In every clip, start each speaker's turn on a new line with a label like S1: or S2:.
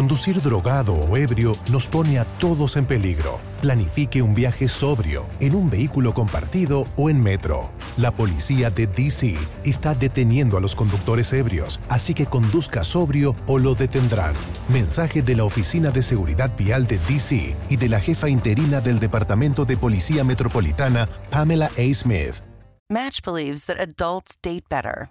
S1: Conducir drogado o ebrio nos pone a todos en peligro. Planifique un viaje sobrio, en un vehículo compartido o en metro. La policía de DC está deteniendo a los conductores ebrios, así que conduzca sobrio o lo detendrán. Mensaje de la Oficina de Seguridad Vial de DC y de la jefa interina del Departamento de Policía Metropolitana, Pamela A. Smith.
S2: Match believes that adults date better.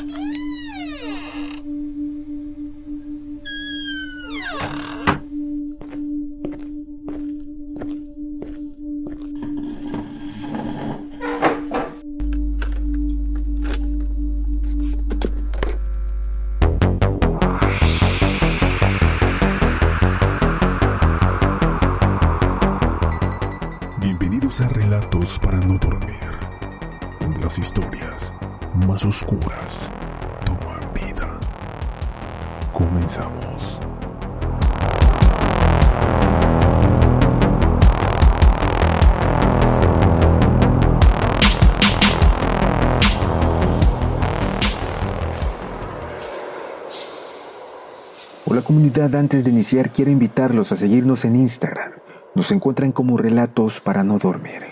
S3: Oscuras toman vida. Comenzamos.
S4: Hola comunidad, antes de iniciar quiero invitarlos a seguirnos en Instagram. Nos encuentran como Relatos para no dormir.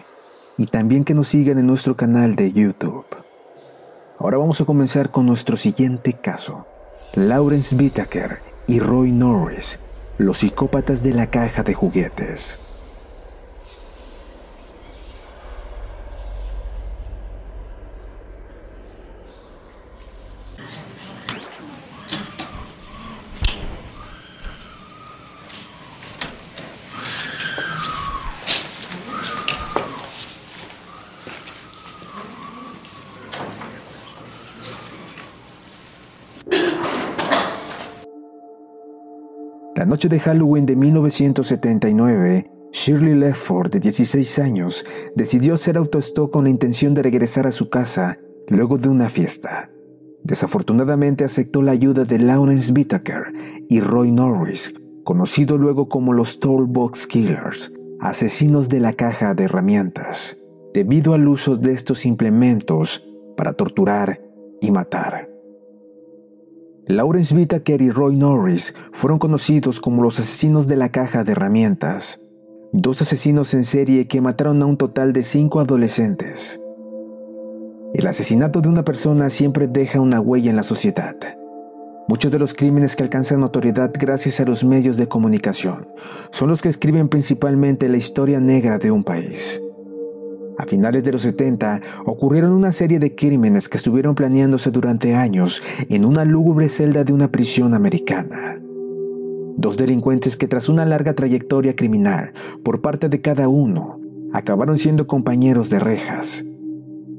S4: Y también que nos sigan en nuestro canal de YouTube. Ahora vamos a comenzar con nuestro siguiente caso. Lawrence Whittaker y Roy Norris, los psicópatas de la caja de juguetes. Noche de Halloween de 1979, Shirley Lefford, de 16 años, decidió hacer autostop con la intención de regresar a su casa luego de una fiesta. Desafortunadamente aceptó la ayuda de Lawrence Whittaker y Roy Norris, conocido luego como los Toolbox Killers, asesinos de la caja de herramientas, debido al uso de estos implementos para torturar y matar. Lawrence Whittaker y Roy Norris fueron conocidos como los asesinos de la caja de herramientas, dos asesinos en serie que mataron a un total de cinco adolescentes. El asesinato de una persona siempre deja una huella en la sociedad. Muchos de los crímenes que alcanzan notoriedad gracias a los medios de comunicación son los que escriben principalmente la historia negra de un país. A finales de los 70 ocurrieron una serie de crímenes que estuvieron planeándose durante años en una lúgubre celda de una prisión americana. Dos delincuentes que tras una larga trayectoria criminal por parte de cada uno, acabaron siendo compañeros de rejas.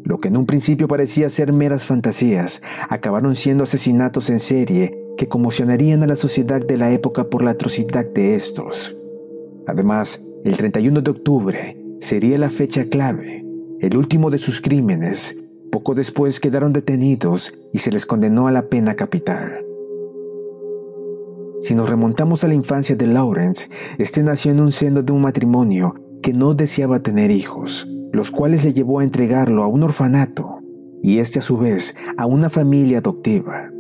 S4: Lo que en un principio parecía ser meras fantasías, acabaron siendo asesinatos en serie que conmocionarían a la sociedad de la época por la atrocidad de estos. Además, el 31 de octubre, sería la fecha clave. El último de sus crímenes, poco después quedaron detenidos y se les condenó a la pena capital. Si nos remontamos a la infancia de Lawrence, este nació en un seno de un matrimonio que no deseaba tener hijos, los cuales le llevó a entregarlo a un orfanato y este a su vez a una familia adoptiva.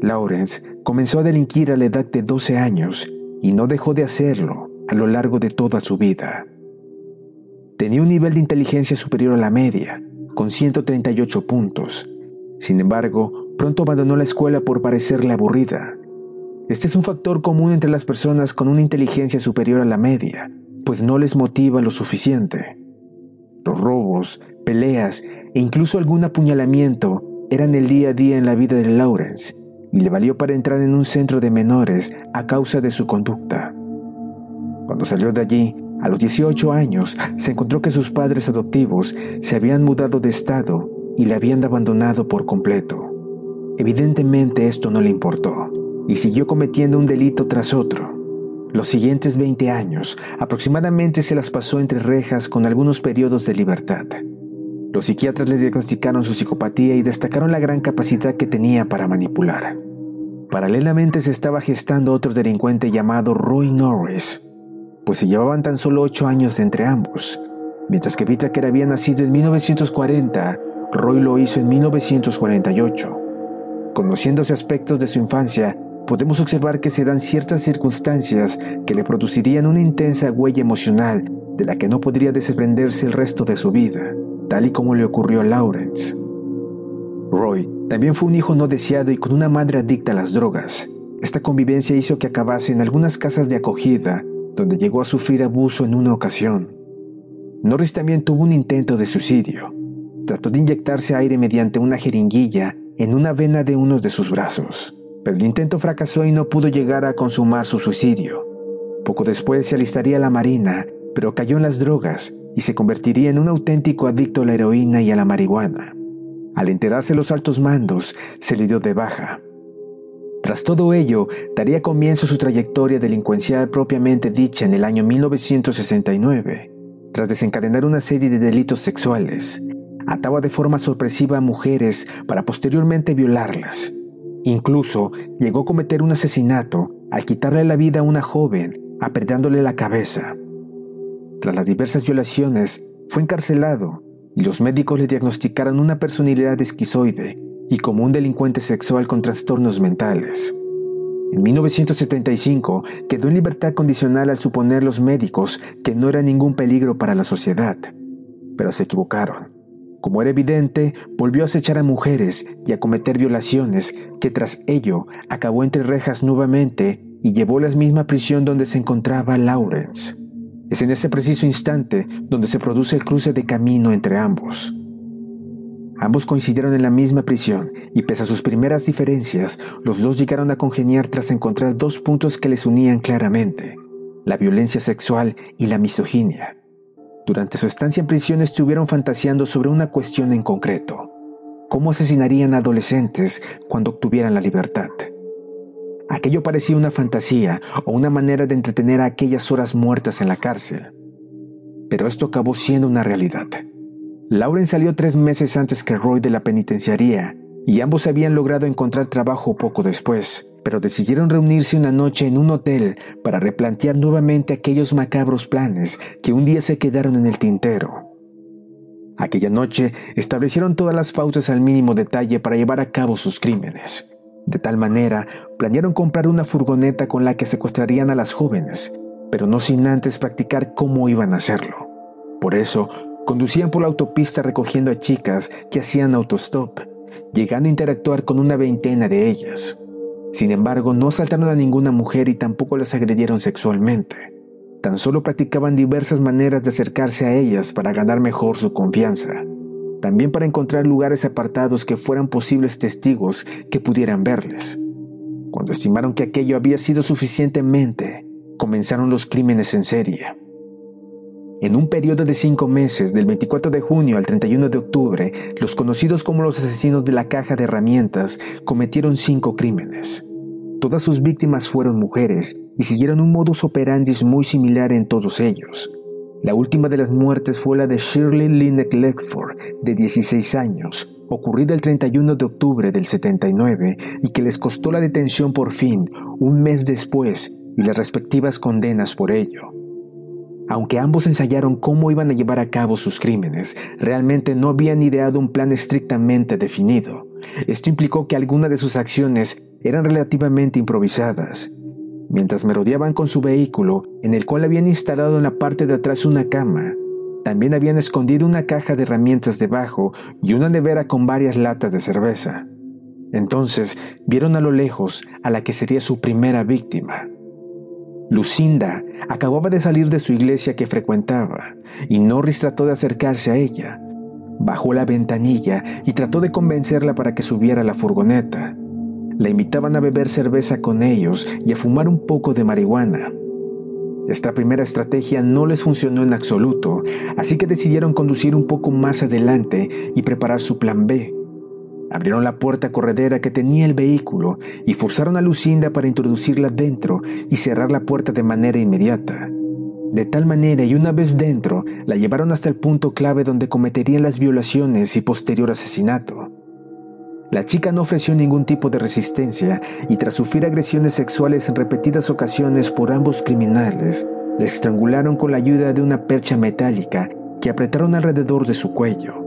S4: Lawrence comenzó a delinquir a la edad de 12 años y no dejó de hacerlo a lo largo de toda su vida. Tenía un nivel de inteligencia superior a la media, con 138 puntos. Sin embargo, pronto abandonó la escuela por parecerle aburrida. Este es un factor común entre las personas con una inteligencia superior a la media, pues no les motiva lo suficiente. Los robos, peleas e incluso algún apuñalamiento eran el día a día en la vida de Lawrence y le valió para entrar en un centro de menores a causa de su conducta. Cuando salió de allí, a los 18 años se encontró que sus padres adoptivos se habían mudado de estado y le habían abandonado por completo. Evidentemente esto no le importó y siguió cometiendo un delito tras otro. Los siguientes 20 años aproximadamente se las pasó entre rejas con algunos periodos de libertad. Los psiquiatras le diagnosticaron su psicopatía y destacaron la gran capacidad que tenía para manipular. Paralelamente se estaba gestando otro delincuente llamado Roy Norris, pues se llevaban tan solo 8 años entre ambos. Mientras que Whittaker había nacido en 1940, Roy lo hizo en 1948. Conociéndose aspectos de su infancia, podemos observar que se dan ciertas circunstancias que le producirían una intensa huella emocional de la que no podría desprenderse el resto de su vida tal y como le ocurrió a Lawrence. Roy también fue un hijo no deseado y con una madre adicta a las drogas. Esta convivencia hizo que acabase en algunas casas de acogida, donde llegó a sufrir abuso en una ocasión. Norris también tuvo un intento de suicidio. Trató de inyectarse aire mediante una jeringuilla en una vena de uno de sus brazos, pero el intento fracasó y no pudo llegar a consumar su suicidio. Poco después se alistaría a la marina, pero cayó en las drogas y se convertiría en un auténtico adicto a la heroína y a la marihuana. Al enterarse los altos mandos, se le dio de baja. Tras todo ello, daría comienzo su trayectoria delincuencial propiamente dicha en el año 1969. Tras desencadenar una serie de delitos sexuales, ataba de forma sorpresiva a mujeres para posteriormente violarlas. Incluso llegó a cometer un asesinato al quitarle la vida a una joven, apretándole la cabeza. Tras las diversas violaciones, fue encarcelado y los médicos le diagnosticaron una personalidad esquizoide y como un delincuente sexual con trastornos mentales. En 1975 quedó en libertad condicional al suponer los médicos que no era ningún peligro para la sociedad, pero se equivocaron. Como era evidente, volvió a acechar a mujeres y a cometer violaciones que tras ello acabó entre rejas nuevamente y llevó la misma prisión donde se encontraba Lawrence. Es en ese preciso instante donde se produce el cruce de camino entre ambos. Ambos coincidieron en la misma prisión y pese a sus primeras diferencias, los dos llegaron a congeniar tras encontrar dos puntos que les unían claramente, la violencia sexual y la misoginia. Durante su estancia en prisión estuvieron fantaseando sobre una cuestión en concreto, cómo asesinarían a adolescentes cuando obtuvieran la libertad. Aquello parecía una fantasía o una manera de entretener a aquellas horas muertas en la cárcel. Pero esto acabó siendo una realidad. Lauren salió tres meses antes que Roy de la penitenciaría y ambos habían logrado encontrar trabajo poco después, pero decidieron reunirse una noche en un hotel para replantear nuevamente aquellos macabros planes que un día se quedaron en el tintero. Aquella noche establecieron todas las pautas al mínimo detalle para llevar a cabo sus crímenes. De tal manera, planearon comprar una furgoneta con la que secuestrarían a las jóvenes, pero no sin antes practicar cómo iban a hacerlo. Por eso, conducían por la autopista recogiendo a chicas que hacían autostop, llegando a interactuar con una veintena de ellas. Sin embargo, no asaltaron a ninguna mujer y tampoco las agredieron sexualmente. Tan solo practicaban diversas maneras de acercarse a ellas para ganar mejor su confianza también para encontrar lugares apartados que fueran posibles testigos que pudieran verles. Cuando estimaron que aquello había sido suficientemente, comenzaron los crímenes en serie. En un periodo de cinco meses, del 24 de junio al 31 de octubre, los conocidos como los asesinos de la caja de herramientas cometieron cinco crímenes. Todas sus víctimas fueron mujeres y siguieron un modus operandi muy similar en todos ellos. La última de las muertes fue la de Shirley Lynette Ledford, de 16 años, ocurrida el 31 de octubre del 79 y que les costó la detención por fin un mes después y las respectivas condenas por ello. Aunque ambos ensayaron cómo iban a llevar a cabo sus crímenes, realmente no habían ideado un plan estrictamente definido. Esto implicó que algunas de sus acciones eran relativamente improvisadas mientras merodeaban con su vehículo, en el cual habían instalado en la parte de atrás una cama. También habían escondido una caja de herramientas debajo y una nevera con varias latas de cerveza. Entonces vieron a lo lejos a la que sería su primera víctima. Lucinda acababa de salir de su iglesia que frecuentaba y Norris trató de acercarse a ella. Bajó la ventanilla y trató de convencerla para que subiera a la furgoneta. La invitaban a beber cerveza con ellos y a fumar un poco de marihuana. Esta primera estrategia no les funcionó en absoluto, así que decidieron conducir un poco más adelante y preparar su plan B. Abrieron la puerta corredera que tenía el vehículo y forzaron a Lucinda para introducirla dentro y cerrar la puerta de manera inmediata. De tal manera, y una vez dentro, la llevaron hasta el punto clave donde cometerían las violaciones y posterior asesinato. La chica no ofreció ningún tipo de resistencia y tras sufrir agresiones sexuales en repetidas ocasiones por ambos criminales, la estrangularon con la ayuda de una percha metálica que apretaron alrededor de su cuello.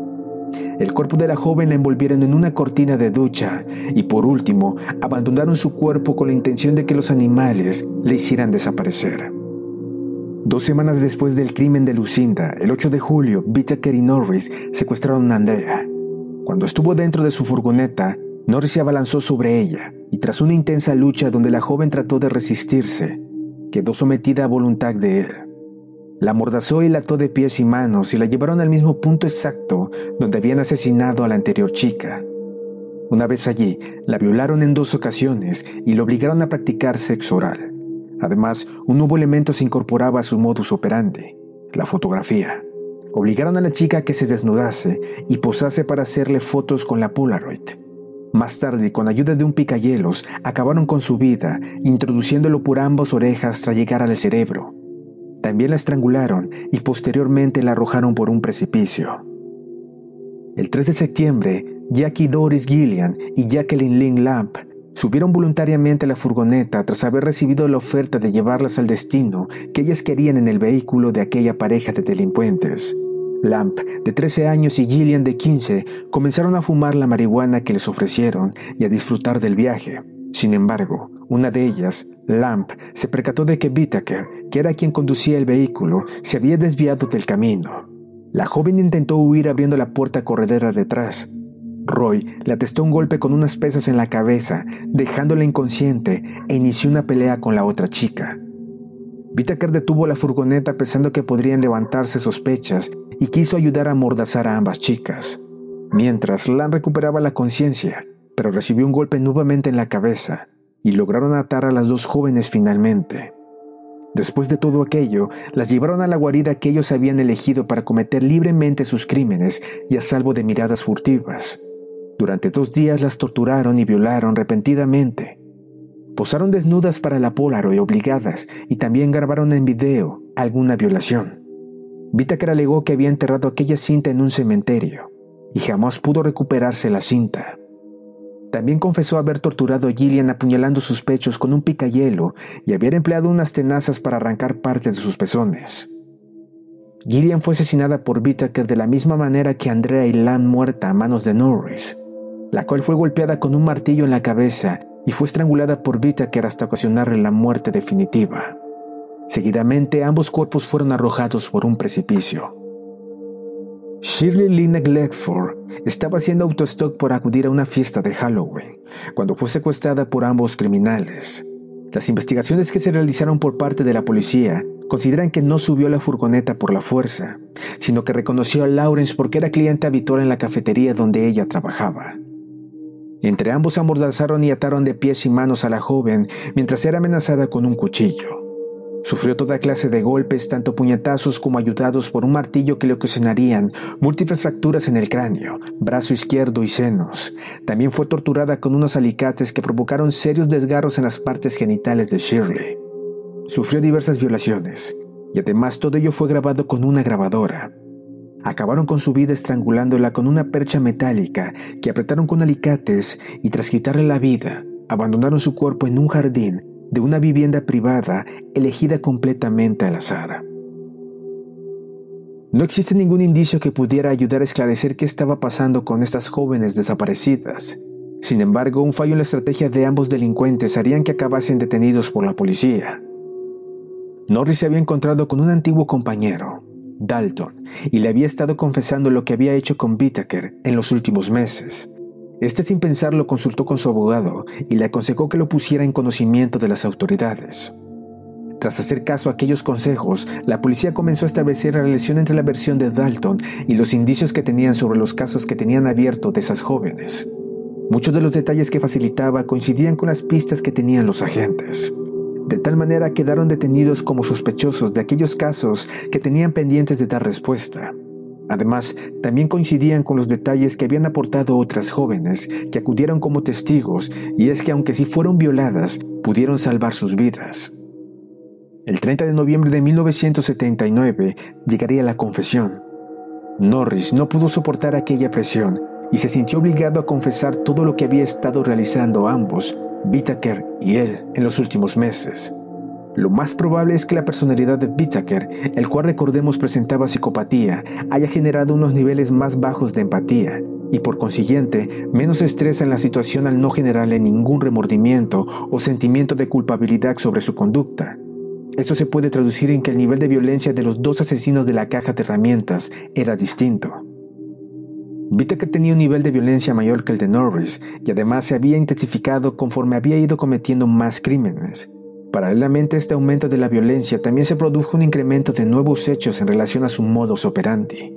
S4: El cuerpo de la joven la envolvieron en una cortina de ducha y por último abandonaron su cuerpo con la intención de que los animales le hicieran desaparecer. Dos semanas después del crimen de Lucinda, el 8 de julio, Whittaker y Norris secuestraron a Andrea. Cuando estuvo dentro de su furgoneta, Norris se abalanzó sobre ella y tras una intensa lucha donde la joven trató de resistirse, quedó sometida a voluntad de él. La amordazó y la ató de pies y manos y la llevaron al mismo punto exacto donde habían asesinado a la anterior chica. Una vez allí, la violaron en dos ocasiones y la obligaron a practicar sexo oral. Además, un nuevo elemento se incorporaba a su modus operandi, la fotografía. Obligaron a la chica a que se desnudase y posase para hacerle fotos con la Polaroid. Más tarde, con ayuda de un picayelos, acabaron con su vida, introduciéndolo por ambas orejas tras llegar al cerebro. También la estrangularon y posteriormente la arrojaron por un precipicio. El 3 de septiembre, Jackie Doris Gillian y Jacqueline Lynn Lamp subieron voluntariamente a la furgoneta tras haber recibido la oferta de llevarlas al destino que ellas querían en el vehículo de aquella pareja de delincuentes. Lamp, de 13 años, y Gillian, de 15, comenzaron a fumar la marihuana que les ofrecieron y a disfrutar del viaje. Sin embargo, una de ellas, Lamp, se percató de que Whittaker, que era quien conducía el vehículo, se había desviado del camino. La joven intentó huir abriendo la puerta corredera detrás. Roy le atestó un golpe con unas pesas en la cabeza, dejándola inconsciente, e inició una pelea con la otra chica. Whittaker detuvo la furgoneta pensando que podrían levantarse sospechas y quiso ayudar a amordazar a ambas chicas. Mientras, Lan recuperaba la conciencia, pero recibió un golpe nuevamente en la cabeza y lograron atar a las dos jóvenes finalmente. Después de todo aquello, las llevaron a la guarida que ellos habían elegido para cometer libremente sus crímenes y a salvo de miradas furtivas. Durante dos días las torturaron y violaron repentinamente. Posaron desnudas para la Polaroid obligadas y también grabaron en video alguna violación. Whittaker alegó que había enterrado aquella cinta en un cementerio y jamás pudo recuperarse la cinta. También confesó haber torturado a Gillian apuñalando sus pechos con un picayelo y haber empleado unas tenazas para arrancar partes de sus pezones. Gillian fue asesinada por Whittaker de la misma manera que Andrea y Lan muerta a manos de Norris, la cual fue golpeada con un martillo en la cabeza y fue estrangulada por Whittaker hasta ocasionarle la muerte definitiva. Seguidamente ambos cuerpos fueron arrojados por un precipicio. Shirley Lynn Gledford estaba haciendo autostop por acudir a una fiesta de Halloween cuando fue secuestrada por ambos criminales. Las investigaciones que se realizaron por parte de la policía consideran que no subió a la furgoneta por la fuerza, sino que reconoció a Lawrence porque era cliente habitual en la cafetería donde ella trabajaba. Entre ambos amordazaron y ataron de pies y manos a la joven mientras era amenazada con un cuchillo. Sufrió toda clase de golpes, tanto puñetazos como ayudados por un martillo que le ocasionarían múltiples fracturas en el cráneo, brazo izquierdo y senos. También fue torturada con unos alicates que provocaron serios desgarros en las partes genitales de Shirley. Sufrió diversas violaciones, y además todo ello fue grabado con una grabadora. Acabaron con su vida estrangulándola con una percha metálica que apretaron con alicates y tras quitarle la vida, abandonaron su cuerpo en un jardín de una vivienda privada elegida completamente al azar. No existe ningún indicio que pudiera ayudar a esclarecer qué estaba pasando con estas jóvenes desaparecidas. Sin embargo, un fallo en la estrategia de ambos delincuentes harían que acabasen detenidos por la policía. Norris se había encontrado con un antiguo compañero, Dalton, y le había estado confesando lo que había hecho con Whittaker en los últimos meses. Este sin pensarlo consultó con su abogado y le aconsejó que lo pusiera en conocimiento de las autoridades. Tras hacer caso a aquellos consejos, la policía comenzó a establecer la relación entre la versión de Dalton y los indicios que tenían sobre los casos que tenían abierto de esas jóvenes. Muchos de los detalles que facilitaba coincidían con las pistas que tenían los agentes. De tal manera quedaron detenidos como sospechosos de aquellos casos que tenían pendientes de dar respuesta. Además, también coincidían con los detalles que habían aportado otras jóvenes que acudieron como testigos, y es que aunque si fueron violadas, pudieron salvar sus vidas. El 30 de noviembre de 1979 llegaría la confesión. Norris no pudo soportar aquella presión y se sintió obligado a confesar todo lo que había estado realizando ambos, Whittaker y él, en los últimos meses. Lo más probable es que la personalidad de Whittaker, el cual recordemos presentaba psicopatía, haya generado unos niveles más bajos de empatía y por consiguiente menos estrés en la situación al no generarle ningún remordimiento o sentimiento de culpabilidad sobre su conducta. Eso se puede traducir en que el nivel de violencia de los dos asesinos de la caja de herramientas era distinto. Whittaker tenía un nivel de violencia mayor que el de Norris y además se había intensificado conforme había ido cometiendo más crímenes. Paralelamente a este aumento de la violencia, también se produjo un incremento de nuevos hechos en relación a su modus operandi.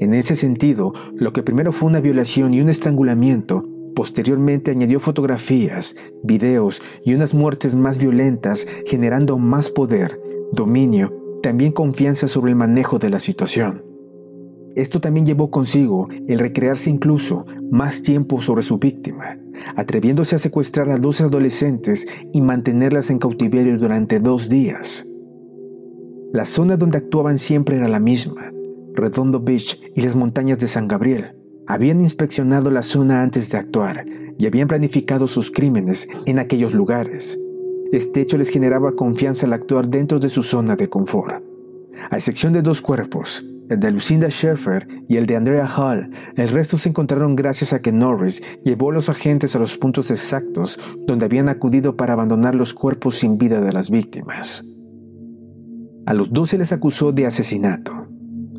S4: En ese sentido, lo que primero fue una violación y un estrangulamiento, posteriormente añadió fotografías, videos y unas muertes más violentas, generando más poder, dominio, también confianza sobre el manejo de la situación. Esto también llevó consigo el recrearse incluso más tiempo sobre su víctima, atreviéndose a secuestrar a dos adolescentes y mantenerlas en cautiverio durante dos días. La zona donde actuaban siempre era la misma, Redondo Beach y las montañas de San Gabriel. Habían inspeccionado la zona antes de actuar y habían planificado sus crímenes en aquellos lugares. Este hecho les generaba confianza al actuar dentro de su zona de confort. A excepción de dos cuerpos, el de Lucinda Schaeffer y el de Andrea Hall, el resto se encontraron gracias a que Norris llevó a los agentes a los puntos exactos donde habían acudido para abandonar los cuerpos sin vida de las víctimas. A los dos se les acusó de asesinato.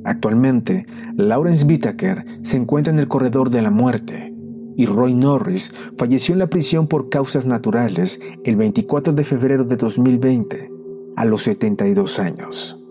S4: Actualmente, Lawrence Whittaker se encuentra en el corredor de la muerte y Roy Norris falleció en la prisión por causas naturales el 24 de febrero de 2020, a los 72 años.